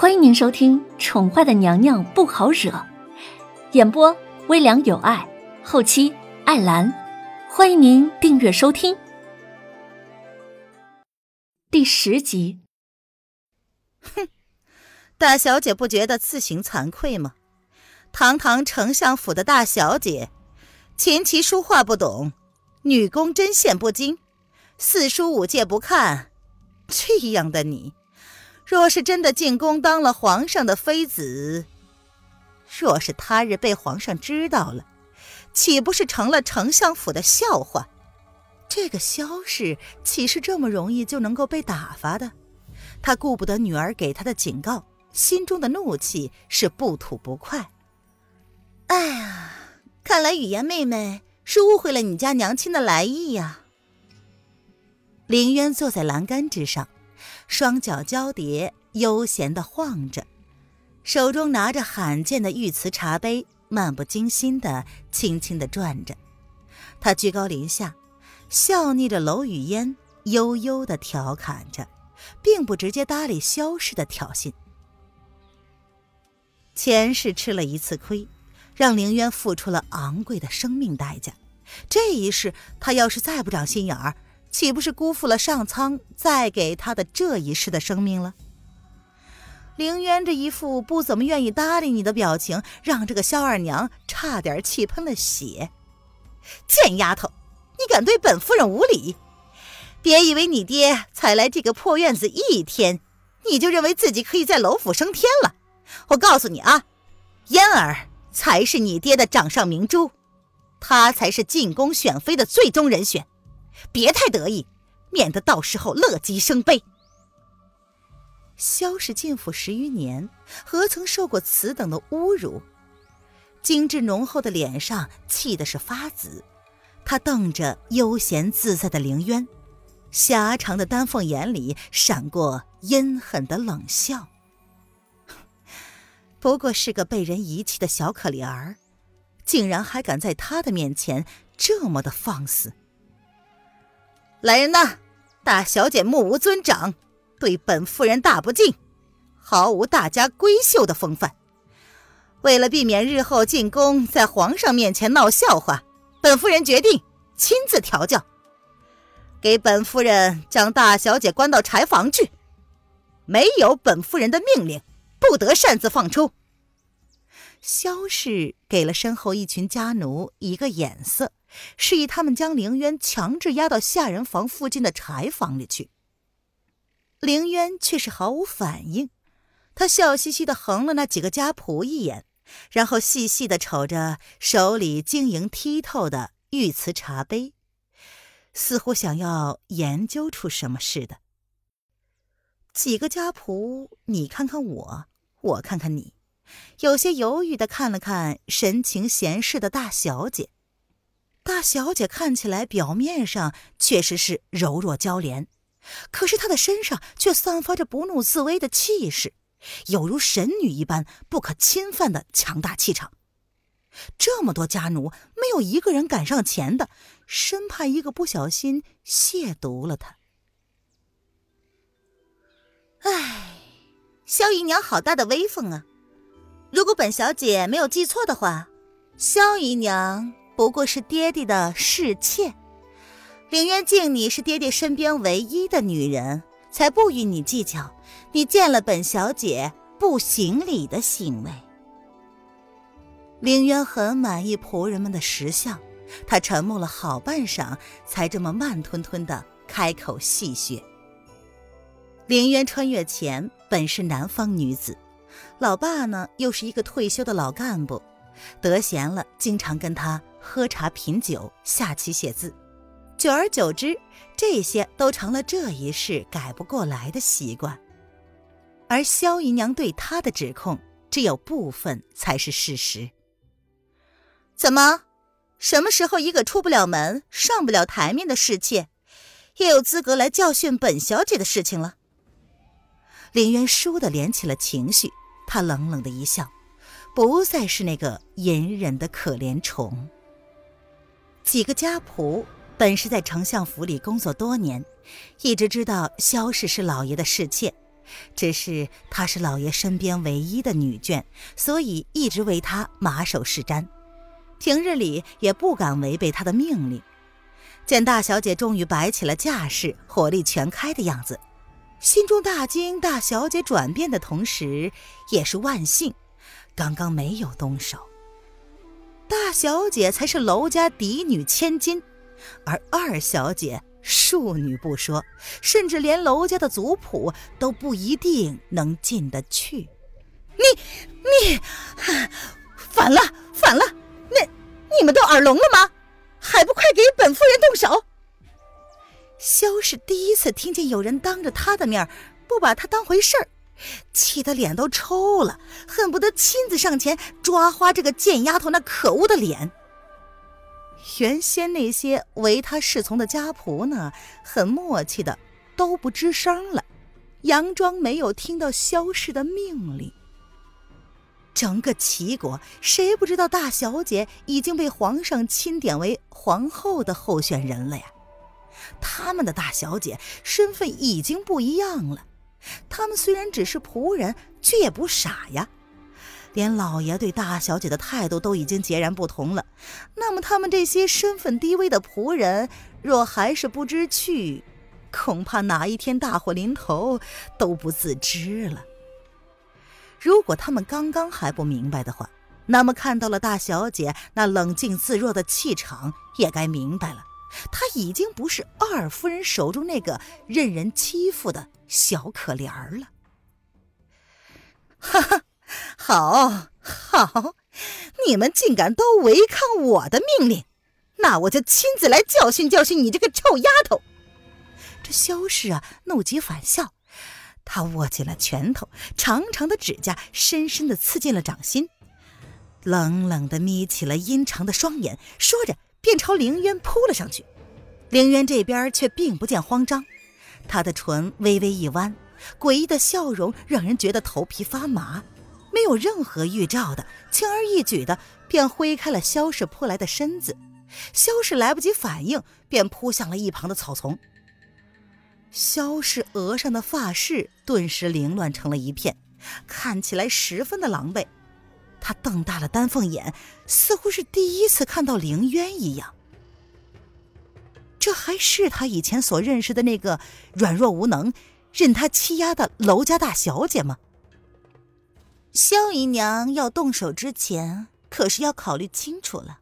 欢迎您收听《宠坏的娘娘不好惹》，演播微凉有爱，后期艾兰。欢迎您订阅收听第十集。哼，大小姐不觉得自行惭愧吗？堂堂丞相府的大小姐，琴棋书画不懂，女工针线不精，四书五戒不看，这样的你。若是真的进宫当了皇上的妃子，若是他日被皇上知道了，岂不是成了丞相府的笑话？这个萧氏岂是这么容易就能够被打发的？他顾不得女儿给他的警告，心中的怒气是不吐不快。哎呀，看来雨言妹妹是误会了你家娘亲的来意呀。凌渊坐在栏杆之上。双脚交叠，悠闲地晃着，手中拿着罕见的玉瓷茶杯，漫不经心地轻轻地转着。他居高临下，笑睨着娄雨烟，悠悠地调侃着，并不直接搭理萧氏的挑衅。前世吃了一次亏，让凌渊付出了昂贵的生命代价。这一世，他要是再不长心眼儿，岂不是辜负了上苍再给他的这一世的生命了？凌渊这一副不怎么愿意搭理你的表情，让这个萧二娘差点气喷了血。贱丫头，你敢对本夫人无礼？别以为你爹才来这个破院子一天，你就认为自己可以在楼府升天了。我告诉你啊，嫣儿才是你爹的掌上明珠，她才是进宫选妃的最终人选。别太得意，免得到时候乐极生悲。萧氏进府十余年，何曾受过此等的侮辱？精致浓厚的脸上气的是发紫，他瞪着悠闲自在的凌渊，狭长的丹凤眼里闪过阴狠的冷笑。不过是个被人遗弃的小可怜儿，竟然还敢在他的面前这么的放肆！来人呐！大小姐目无尊长，对本夫人大不敬，毫无大家闺秀的风范。为了避免日后进宫在皇上面前闹笑话，本夫人决定亲自调教，给本夫人将大小姐关到柴房去。没有本夫人的命令，不得擅自放出。萧氏给了身后一群家奴一个眼色。示意他们将凌渊强制押到下人房附近的柴房里去。凌渊却是毫无反应，他笑嘻嘻的横了那几个家仆一眼，然后细细的瞅着手里晶莹剔透的玉瓷茶杯，似乎想要研究出什么似的。几个家仆，你看看我，我看看你，有些犹豫的看了看神情闲适的大小姐。大小姐看起来表面上确实是柔弱娇怜，可是她的身上却散发着不怒自威的气势，有如神女一般不可侵犯的强大气场。这么多家奴，没有一个人敢上前的，生怕一个不小心亵渎了她。唉，萧姨娘好大的威风啊！如果本小姐没有记错的话，萧姨娘。不过是爹爹的侍妾，凌渊敬你是爹爹身边唯一的女人，才不与你计较你见了本小姐不行礼的行为。凌渊很满意仆人们的识相，他沉默了好半晌，才这么慢吞吞的开口戏谑。凌渊穿越前本是南方女子，老爸呢又是一个退休的老干部，得闲了经常跟他。喝茶品酒，下棋写字，久而久之，这些都成了这一世改不过来的习惯。而萧姨娘对他的指控，只有部分才是事实。怎么，什么时候一个出不了门、上不了台面的侍妾，也有资格来教训本小姐的事情了？林渊倏地连起了情绪，他冷冷的一笑，不再是那个隐忍的可怜虫。几个家仆本是在丞相府里工作多年，一直知道萧氏是老爷的侍妾，只是她是老爷身边唯一的女眷，所以一直为她马首是瞻，平日里也不敢违背她的命令。见大小姐终于摆起了架势，火力全开的样子，心中大惊。大小姐转变的同时，也是万幸，刚刚没有动手。大小姐才是楼家嫡女千金，而二小姐。庶女不说，甚至连楼家的族谱都不一定能进得去。你你，反了反了！那你们都耳聋了吗？还不快给本夫人动手！萧氏第一次听见有人当着他的面不把他当回事儿，气得脸都抽了，恨不得亲自上前抓花这个贱丫头那可恶的脸。原先那些唯他是从的家仆呢，很默契的都不吱声了，佯装没有听到萧氏的命令。整个齐国谁不知道大小姐已经被皇上钦点为皇后的候选人了呀？他们的大小姐身份已经不一样了，他们虽然只是仆人，却也不傻呀。连老爷对大小姐的态度都已经截然不同了，那么他们这些身份低微的仆人，若还是不知趣，恐怕哪一天大祸临头都不自知了。如果他们刚刚还不明白的话，那么看到了大小姐那冷静自若的气场，也该明白了，她已经不是二夫人手中那个任人欺负的小可怜儿了。哈哈。好好，你们竟敢都违抗我的命令，那我就亲自来教训教训你这个臭丫头！这萧氏啊，怒极反笑，他握紧了拳头，长长的指甲深深的刺进了掌心，冷冷的眯起了阴长的双眼，说着便朝凌渊扑了上去。凌渊这边却并不见慌张，他的唇微微一弯，诡异的笑容让人觉得头皮发麻。没有任何预兆的，轻而易举的便挥开了萧氏扑来的身子。萧氏来不及反应，便扑向了一旁的草丛。萧氏额上的发饰顿时凌乱成了一片，看起来十分的狼狈。他瞪大了丹凤眼，似乎是第一次看到凌渊一样。这还是他以前所认识的那个软弱无能、任他欺压的楼家大小姐吗？萧姨娘要动手之前，可是要考虑清楚了。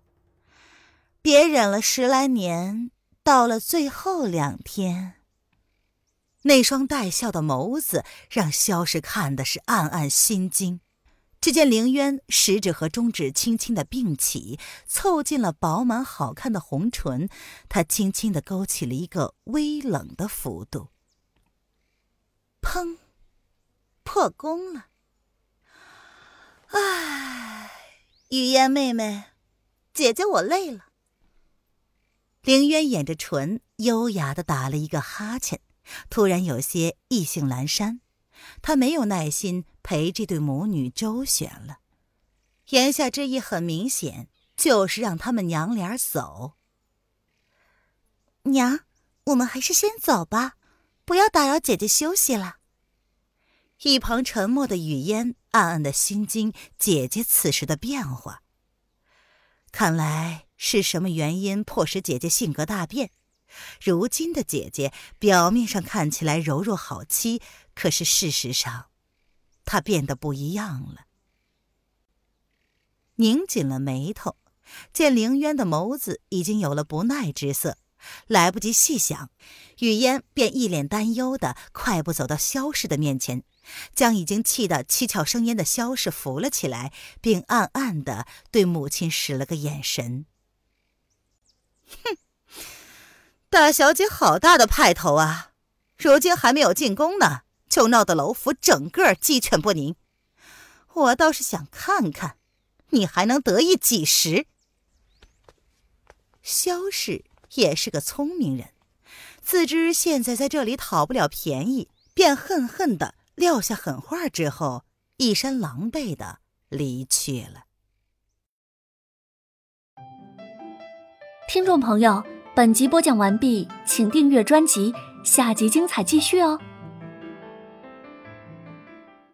别忍了十来年，到了最后两天，那双带笑的眸子让萧氏看的是暗暗心惊。只见凌渊食指和中指轻轻的并起，凑近了饱满好看的红唇，他轻轻的勾起了一个微冷的幅度。砰，破功了。唉，雨烟妹妹，姐姐我累了。凌渊掩着唇，优雅的打了一个哈欠，突然有些意兴阑珊。他没有耐心陪这对母女周旋了，言下之意很明显，就是让他们娘俩走。娘，我们还是先走吧，不要打扰姐姐休息了。一旁沉默的雨嫣暗暗的心惊，姐姐此时的变化。看来是什么原因迫使姐姐性格大变？如今的姐姐表面上看起来柔弱好欺，可是事实上，他变得不一样了。拧紧了眉头，见凌渊的眸子已经有了不耐之色。来不及细想，雨嫣便一脸担忧的快步走到萧氏的面前，将已经气得七窍生烟的萧氏扶了起来，并暗暗的对母亲使了个眼神。哼，大小姐好大的派头啊！如今还没有进宫呢，就闹得楼府整个鸡犬不宁。我倒是想看看，你还能得意几时？萧氏。也是个聪明人，自知现在在这里讨不了便宜，便恨恨的撂下狠话之后，一身狼狈的离去了。听众朋友，本集播讲完毕，请订阅专辑，下集精彩继续哦。